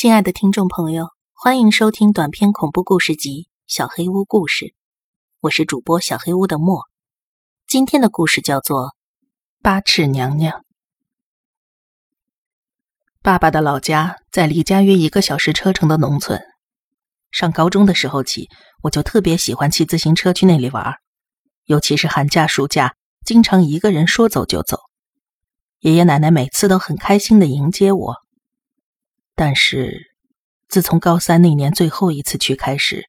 亲爱的听众朋友，欢迎收听短篇恐怖故事集《小黑屋故事》，我是主播小黑屋的莫。今天的故事叫做《八尺娘娘》。爸爸的老家在离家约一个小时车程的农村。上高中的时候起，我就特别喜欢骑自行车去那里玩，尤其是寒假、暑假，经常一个人说走就走。爷爷奶奶每次都很开心的迎接我。但是，自从高三那年最后一次去开始，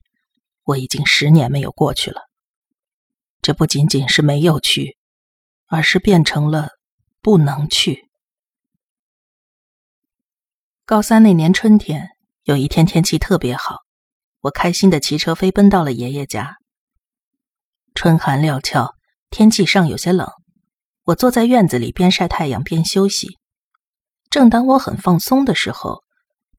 我已经十年没有过去了。这不仅仅是没有去，而是变成了不能去。高三那年春天，有一天天气特别好，我开心的骑车飞奔到了爷爷家。春寒料峭，天气尚有些冷，我坐在院子里边晒太阳边休息。正当我很放松的时候，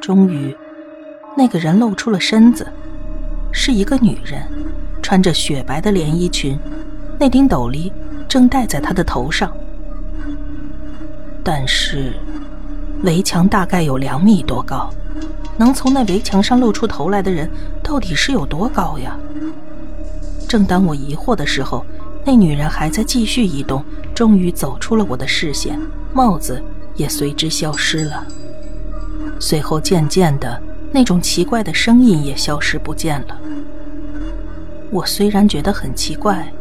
终于，那个人露出了身子，是一个女人，穿着雪白的连衣裙，那顶斗笠正戴在她的头上。但是，围墙大概有两米多高，能从那围墙上露出头来的人，到底是有多高呀？正当我疑惑的时候，那女人还在继续移动，终于走出了我的视线，帽子也随之消失了。随后，渐渐的，那种奇怪的声音也消失不见了。我虽然觉得很奇怪，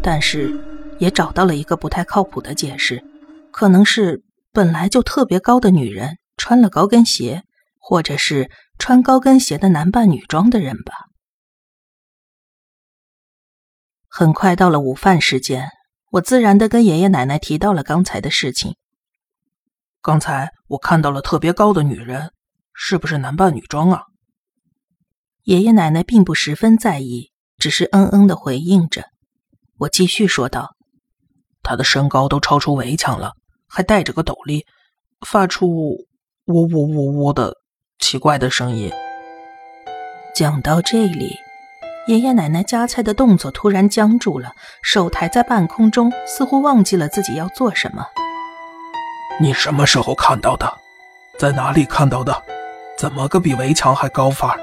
但是也找到了一个不太靠谱的解释，可能是本来就特别高的女人穿了高跟鞋，或者是穿高跟鞋的男扮女装的人吧。很快到了午饭时间，我自然的跟爷爷奶奶提到了刚才的事情。刚才我看到了特别高的女人，是不是男扮女装啊？爷爷奶奶并不十分在意，只是嗯嗯的回应着。我继续说道：“她的身高都超出围墙了，还戴着个斗笠，发出呜呜呜呜的奇怪的声音。”讲到这里，爷爷奶奶夹菜的动作突然僵住了，手抬在半空中，似乎忘记了自己要做什么。你什么时候看到的？在哪里看到的？怎么个比围墙还高法？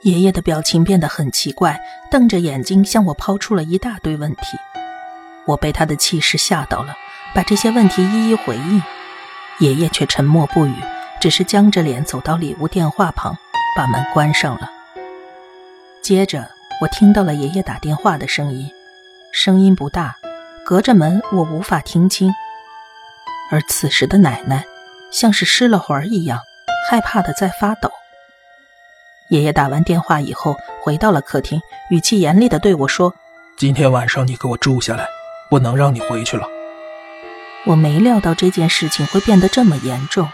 爷爷的表情变得很奇怪，瞪着眼睛向我抛出了一大堆问题。我被他的气势吓到了，把这些问题一一回应。爷爷却沉默不语，只是僵着脸走到里屋电话旁，把门关上了。接着，我听到了爷爷打电话的声音，声音不大，隔着门我无法听清。而此时的奶奶，像是失了魂一样，害怕的在发抖。爷爷打完电话以后，回到了客厅，语气严厉的对我说：“今天晚上你给我住下来，不能让你回去了。”我没料到这件事情会变得这么严重。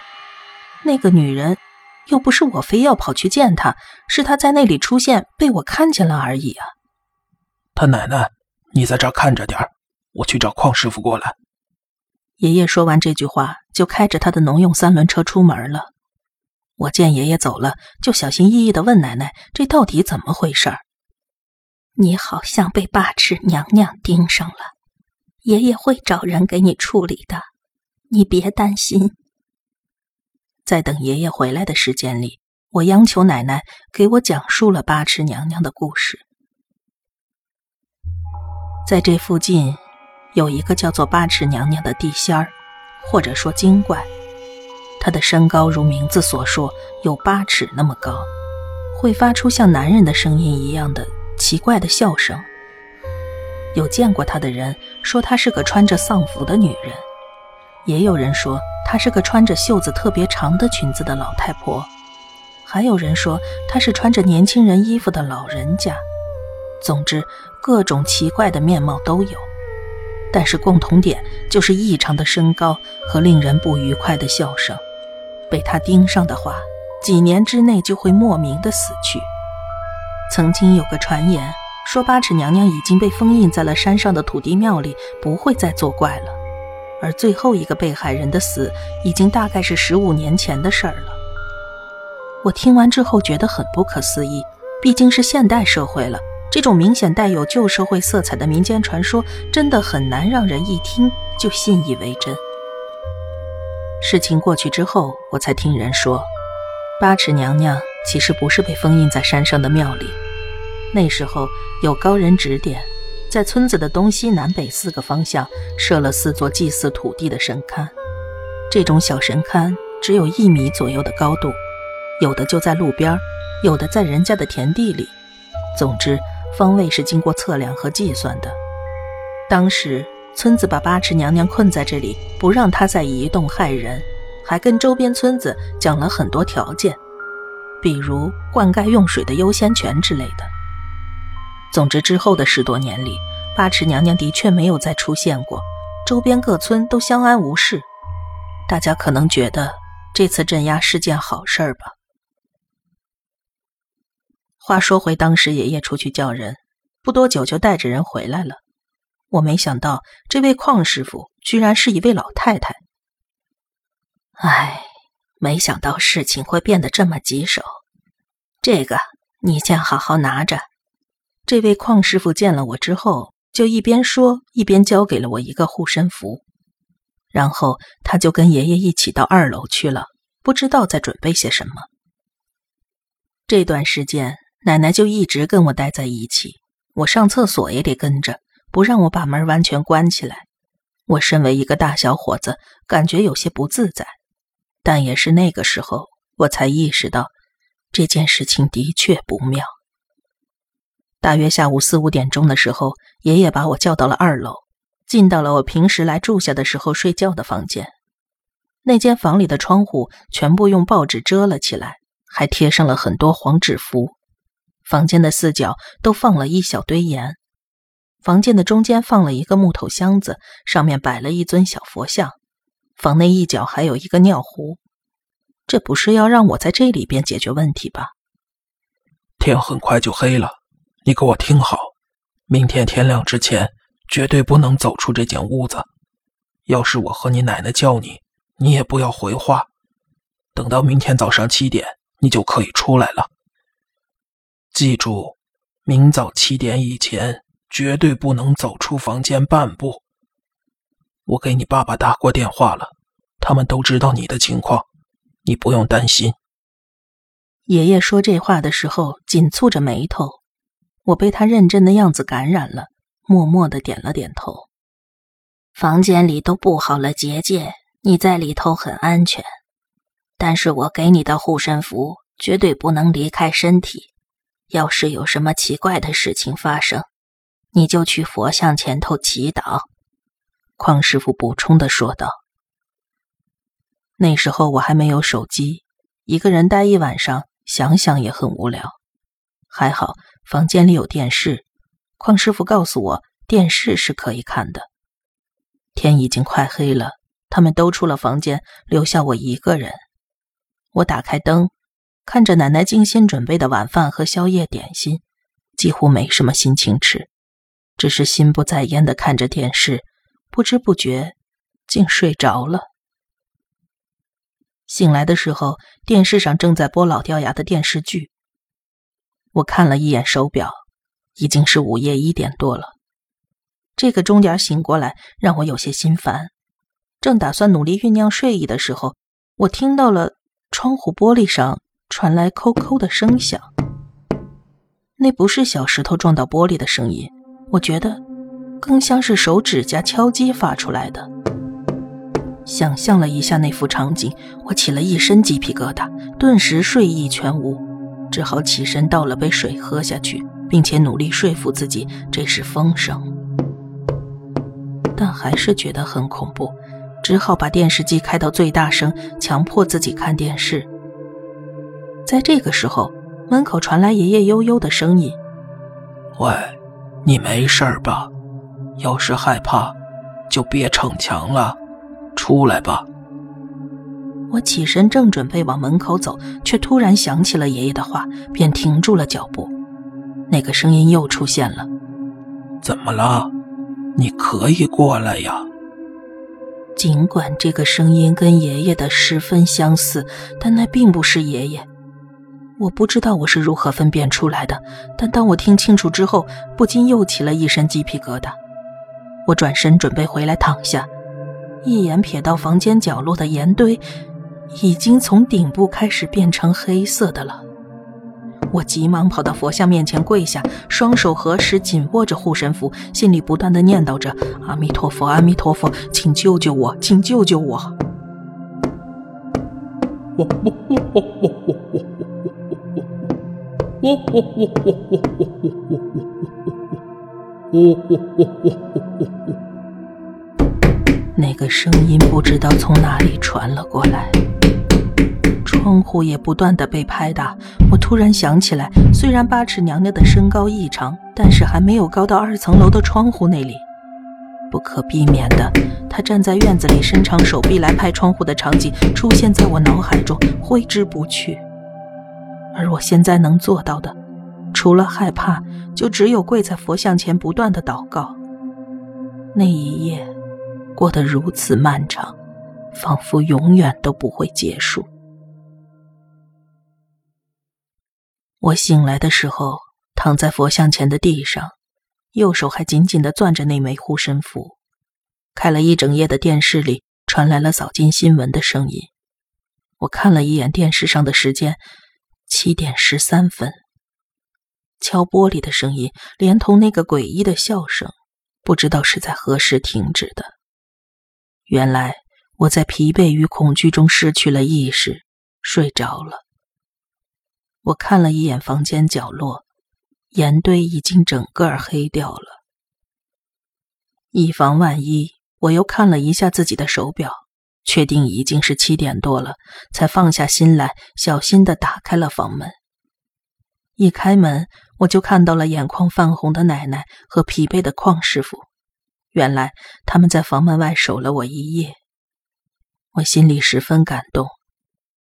那个女人，又不是我非要跑去见她，是她在那里出现，被我看见了而已啊。他奶奶，你在这儿看着点我去找邝师傅过来。爷爷说完这句话，就开着他的农用三轮车出门了。我见爷爷走了，就小心翼翼的问奶奶：“这到底怎么回事？”你好像被八尺娘娘盯上了，爷爷会找人给你处理的，你别担心。在等爷爷回来的时间里，我央求奶奶给我讲述了八尺娘娘的故事。在这附近。有一个叫做八尺娘娘的地仙儿，或者说精怪，她的身高如名字所说，有八尺那么高，会发出像男人的声音一样的奇怪的笑声。有见过她的人说她是个穿着丧服的女人，也有人说她是个穿着袖子特别长的裙子的老太婆，还有人说她是穿着年轻人衣服的老人家。总之，各种奇怪的面貌都有。但是共同点就是异常的身高和令人不愉快的笑声。被他盯上的话，几年之内就会莫名的死去。曾经有个传言说，八尺娘娘已经被封印在了山上的土地庙里，不会再作怪了。而最后一个被害人的死，已经大概是十五年前的事儿了。我听完之后觉得很不可思议，毕竟是现代社会了，这种明显带有旧社会色彩的民间传说，真的很难让人一听就信以为真。事情过去之后，我才听人说，八尺娘娘其实不是被封印在山上的庙里，那时候有高人指点，在村子的东西南北四个方向设了四座祭祀土地的神龛，这种小神龛只有一米左右的高度。有的就在路边，有的在人家的田地里。总之，方位是经过测量和计算的。当时，村子把八尺娘娘困在这里，不让她再移动害人，还跟周边村子讲了很多条件，比如灌溉用水的优先权之类的。总之，之后的十多年里，八尺娘娘的确没有再出现过，周边各村都相安无事。大家可能觉得这次镇压是件好事儿吧。话说回，当时爷爷出去叫人，不多久就带着人回来了。我没想到这位邝师傅居然是一位老太太。唉，没想到事情会变得这么棘手。这个你先好好拿着。这位邝师傅见了我之后，就一边说一边交给了我一个护身符，然后他就跟爷爷一起到二楼去了，不知道在准备些什么。这段时间。奶奶就一直跟我待在一起，我上厕所也得跟着，不让我把门完全关起来。我身为一个大小伙子，感觉有些不自在。但也是那个时候，我才意识到这件事情的确不妙。大约下午四五点钟的时候，爷爷把我叫到了二楼，进到了我平时来住下的时候睡觉的房间。那间房里的窗户全部用报纸遮了起来，还贴上了很多黄纸符。房间的四角都放了一小堆盐，房间的中间放了一个木头箱子，上面摆了一尊小佛像。房内一角还有一个尿壶，这不是要让我在这里边解决问题吧？天很快就黑了，你给我听好，明天天亮之前绝对不能走出这间屋子。要是我和你奶奶叫你，你也不要回话。等到明天早上七点，你就可以出来了。记住，明早七点以前绝对不能走出房间半步。我给你爸爸打过电话了，他们都知道你的情况，你不用担心。爷爷说这话的时候紧蹙着眉头，我被他认真的样子感染了，默默的点了点头。房间里都布好了结界，你在里头很安全，但是我给你的护身符绝对不能离开身体。要是有什么奇怪的事情发生，你就去佛像前头祈祷。”邝师傅补充的说道。那时候我还没有手机，一个人待一晚上，想想也很无聊。还好房间里有电视，邝师傅告诉我电视是可以看的。天已经快黑了，他们都出了房间，留下我一个人。我打开灯。看着奶奶精心准备的晚饭和宵夜点心，几乎没什么心情吃，只是心不在焉的看着电视，不知不觉竟睡着了。醒来的时候，电视上正在播老掉牙的电视剧。我看了一眼手表，已经是午夜一点多了。这个钟点醒过来让我有些心烦，正打算努力酝酿睡意的时候，我听到了窗户玻璃上。传来“抠抠”的声响，那不是小石头撞到玻璃的声音，我觉得更像是手指甲敲击发出来的。想象了一下那幅场景，我起了一身鸡皮疙瘩，顿时睡意全无，只好起身倒了杯水喝下去，并且努力说服自己这是风声，但还是觉得很恐怖，只好把电视机开到最大声，强迫自己看电视。在这个时候，门口传来爷爷悠悠的声音：“喂，你没事吧？要是害怕，就别逞强了，出来吧。”我起身正准备往门口走，却突然想起了爷爷的话，便停住了脚步。那个声音又出现了：“怎么了？你可以过来呀。”尽管这个声音跟爷爷的十分相似，但那并不是爷爷。我不知道我是如何分辨出来的，但当我听清楚之后，不禁又起了一身鸡皮疙瘩。我转身准备回来躺下，一眼瞥到房间角落的盐堆。已经从顶部开始变成黑色的了。我急忙跑到佛像面前跪下，双手合十，紧握着护身符，心里不断的念叨着：“阿弥陀佛，阿弥陀佛，请救救我，请救救我！”我我我我我呜呜呜呜呜呜呜呜呜呜呜呜呜呜呜那个声音不知道从哪里传了过来。窗户也不断的被拍打，我突然想起来，虽然八尺娘娘的身高异常，但是还没有高到二层楼的窗户那里。不可避免的，她站在院子里伸长手臂来拍窗户的场景出现在我脑海中，挥之不去。而我现在能做到的，除了害怕，就只有跪在佛像前不断的祷告。那一夜，过得如此漫长，仿佛永远都不会结束。我醒来的时候，躺在佛像前的地上，右手还紧紧地攥着那枚护身符。开了一整夜的电视里传来了早间新闻的声音。我看了一眼电视上的时间，七点十三分。敲玻璃的声音，连同那个诡异的笑声，不知道是在何时停止的。原来我在疲惫与恐惧中失去了意识，睡着了。我看了一眼房间角落，盐堆已经整个黑掉了。以防万一，我又看了一下自己的手表，确定已经是七点多了，才放下心来，小心的打开了房门。一开门，我就看到了眼眶泛红的奶奶和疲惫的邝师傅。原来他们在房门外守了我一夜，我心里十分感动。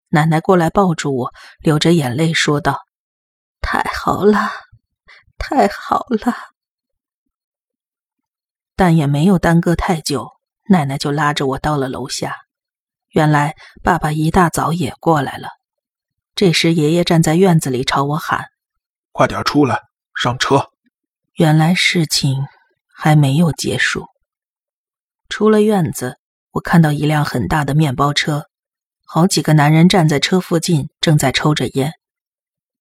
奶奶过来抱住我，流着眼泪说道：“太好了，太好了。”但也没有耽搁太久，奶奶就拉着我到了楼下。原来爸爸一大早也过来了。这时爷爷站在院子里朝我喊：“快点出来，上车。”原来事情还没有结束。出了院子，我看到一辆很大的面包车。好几个男人站在车附近，正在抽着烟。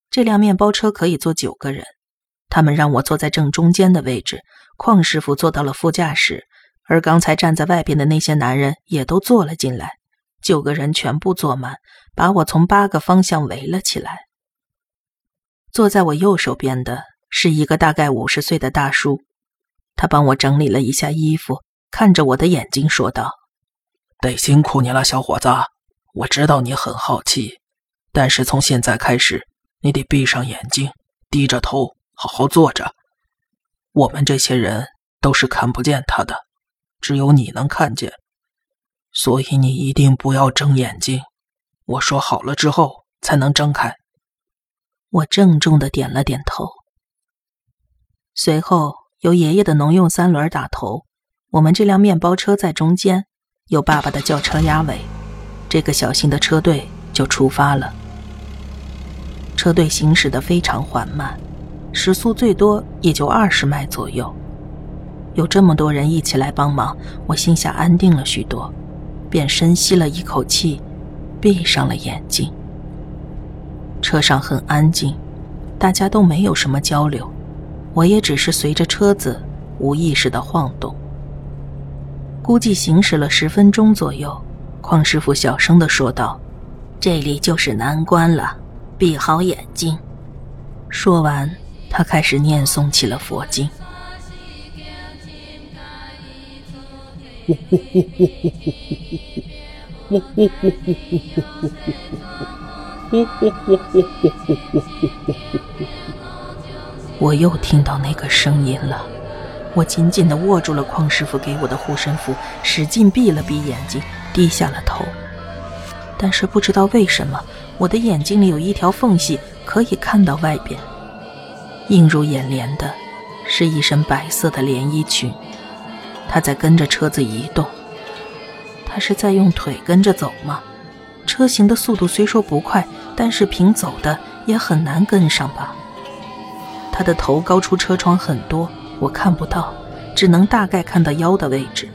这辆面包车可以坐九个人，他们让我坐在正中间的位置，邝师傅坐到了副驾驶，而刚才站在外边的那些男人也都坐了进来。九个人全部坐满，把我从八个方向围了起来。坐在我右手边的是一个大概五十岁的大叔，他帮我整理了一下衣服，看着我的眼睛说道：“得辛苦你了，小伙子。”我知道你很好奇，但是从现在开始，你得闭上眼睛，低着头，好好坐着。我们这些人都是看不见他的，只有你能看见，所以你一定不要睁眼睛。我说好了之后才能睁开。我郑重的点了点头。随后由爷爷的农用三轮打头，我们这辆面包车在中间，有爸爸的轿车压尾。这个小型的车队就出发了。车队行驶的非常缓慢，时速最多也就二十迈左右。有这么多人一起来帮忙，我心下安定了许多，便深吸了一口气，闭上了眼睛。车上很安静，大家都没有什么交流，我也只是随着车子无意识的晃动。估计行驶了十分钟左右。邝师傅小声的说道：“这里就是难关了，闭好眼睛。”说完，他开始念诵起了佛经。我又听到那个声音了，我紧紧的握住了邝师傅给我的护身符，使劲闭了闭眼睛。低下了头，但是不知道为什么，我的眼睛里有一条缝隙可以看到外边。映入眼帘的是一身白色的连衣裙，她在跟着车子移动。他是在用腿跟着走吗？车行的速度虽说不快，但是凭走的也很难跟上吧。他的头高出车窗很多，我看不到，只能大概看到腰的位置。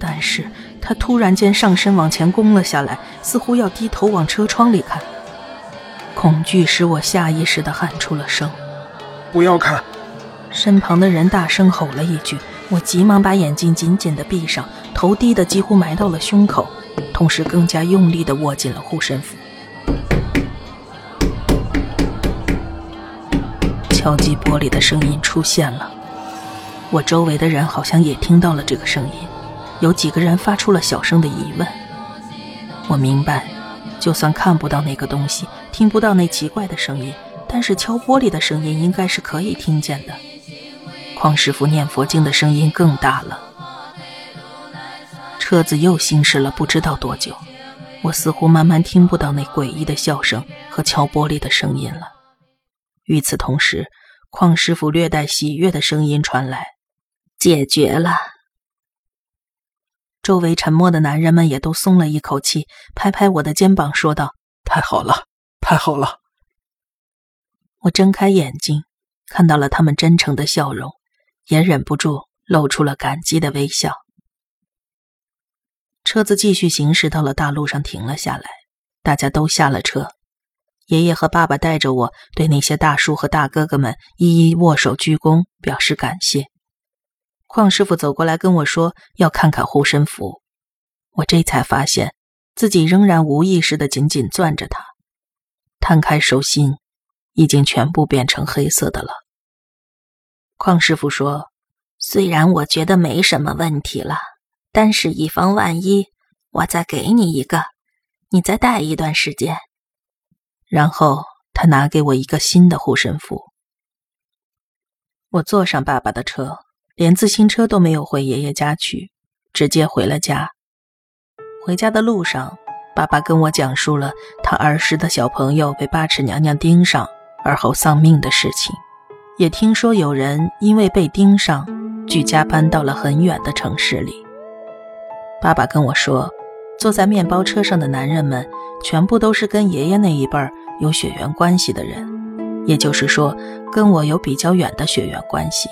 但是他突然间上身往前弓了下来，似乎要低头往车窗里看。恐惧使我下意识地喊出了声：“不要看！”身旁的人大声吼了一句，我急忙把眼睛紧紧地闭上，头低得几乎埋到了胸口。同时，更加用力地握紧了护身符。敲击玻璃的声音出现了，我周围的人好像也听到了这个声音，有几个人发出了小声的疑问。我明白，就算看不到那个东西，听不到那奇怪的声音，但是敲玻璃的声音应该是可以听见的。匡师傅念佛经的声音更大了。车子又行驶了不知道多久，我似乎慢慢听不到那诡异的笑声和敲玻璃的声音了。与此同时，邝师傅略带喜悦的声音传来：“解决了。”周围沉默的男人们也都松了一口气，拍拍我的肩膀说道：“太好了，太好了！”我睁开眼睛，看到了他们真诚的笑容，也忍不住露出了感激的微笑。车子继续行驶，到了大路上停了下来，大家都下了车。爷爷和爸爸带着我，对那些大叔和大哥哥们一一握手鞠躬，表示感谢。邝师傅走过来跟我说要看看护身符，我这才发现自己仍然无意识的紧紧攥着它，摊开手心，已经全部变成黑色的了。邝师傅说：“虽然我觉得没什么问题了。”但是以防万一，我再给你一个，你再戴一段时间。然后他拿给我一个新的护身符。我坐上爸爸的车，连自行车都没有回爷爷家去，直接回了家。回家的路上，爸爸跟我讲述了他儿时的小朋友被八尺娘娘盯上而后丧命的事情，也听说有人因为被盯上，举家搬到了很远的城市里。爸爸跟我说，坐在面包车上的男人们全部都是跟爷爷那一辈儿有血缘关系的人，也就是说，跟我有比较远的血缘关系。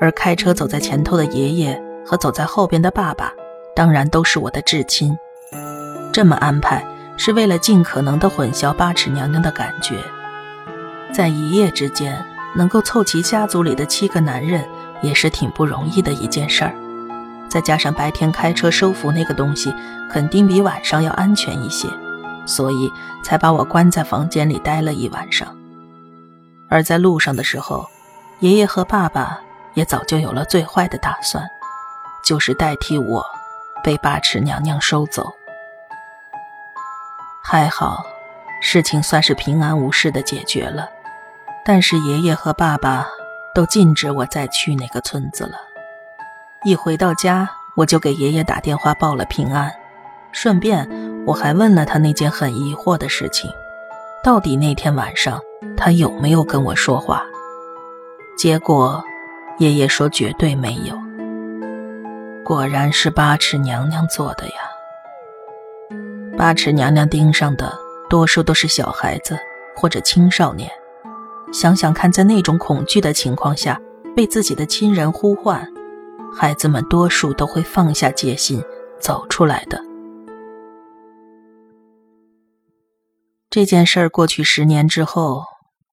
而开车走在前头的爷爷和走在后边的爸爸，当然都是我的至亲。这么安排是为了尽可能的混淆八尺娘娘的感觉，在一夜之间能够凑齐家族里的七个男人，也是挺不容易的一件事儿。再加上白天开车收服那个东西，肯定比晚上要安全一些，所以才把我关在房间里待了一晚上。而在路上的时候，爷爷和爸爸也早就有了最坏的打算，就是代替我被八尺娘娘收走。还好，事情算是平安无事的解决了，但是爷爷和爸爸都禁止我再去那个村子了。一回到家，我就给爷爷打电话报了平安，顺便我还问了他那件很疑惑的事情：到底那天晚上他有没有跟我说话？结果爷爷说绝对没有。果然是八尺娘娘做的呀！八尺娘娘盯上的多数都是小孩子或者青少年，想想看，在那种恐惧的情况下，被自己的亲人呼唤。孩子们多数都会放下戒心，走出来的。这件事儿过去十年之后，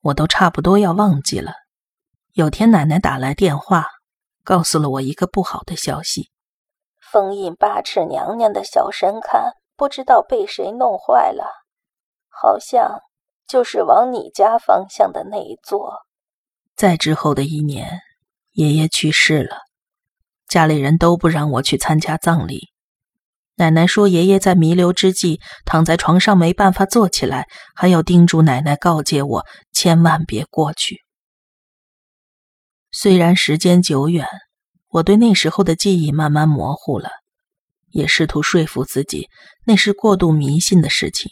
我都差不多要忘记了。有天奶奶打来电话，告诉了我一个不好的消息：封印八尺娘娘的小神龛，不知道被谁弄坏了，好像就是往你家方向的那一座。在之后的一年爷爷去世了家里人都不让我去参加葬礼。奶奶说爷爷在弥留之际躺在床上没办法坐起来还要叮嘱奶奶告诫我千万别过去。虽然时间久远我对那时候的记忆慢慢模糊了也试图说服自己那是过度迷信的事情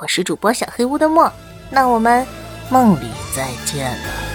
我是主播小黑屋的墨那我们梦里再见了。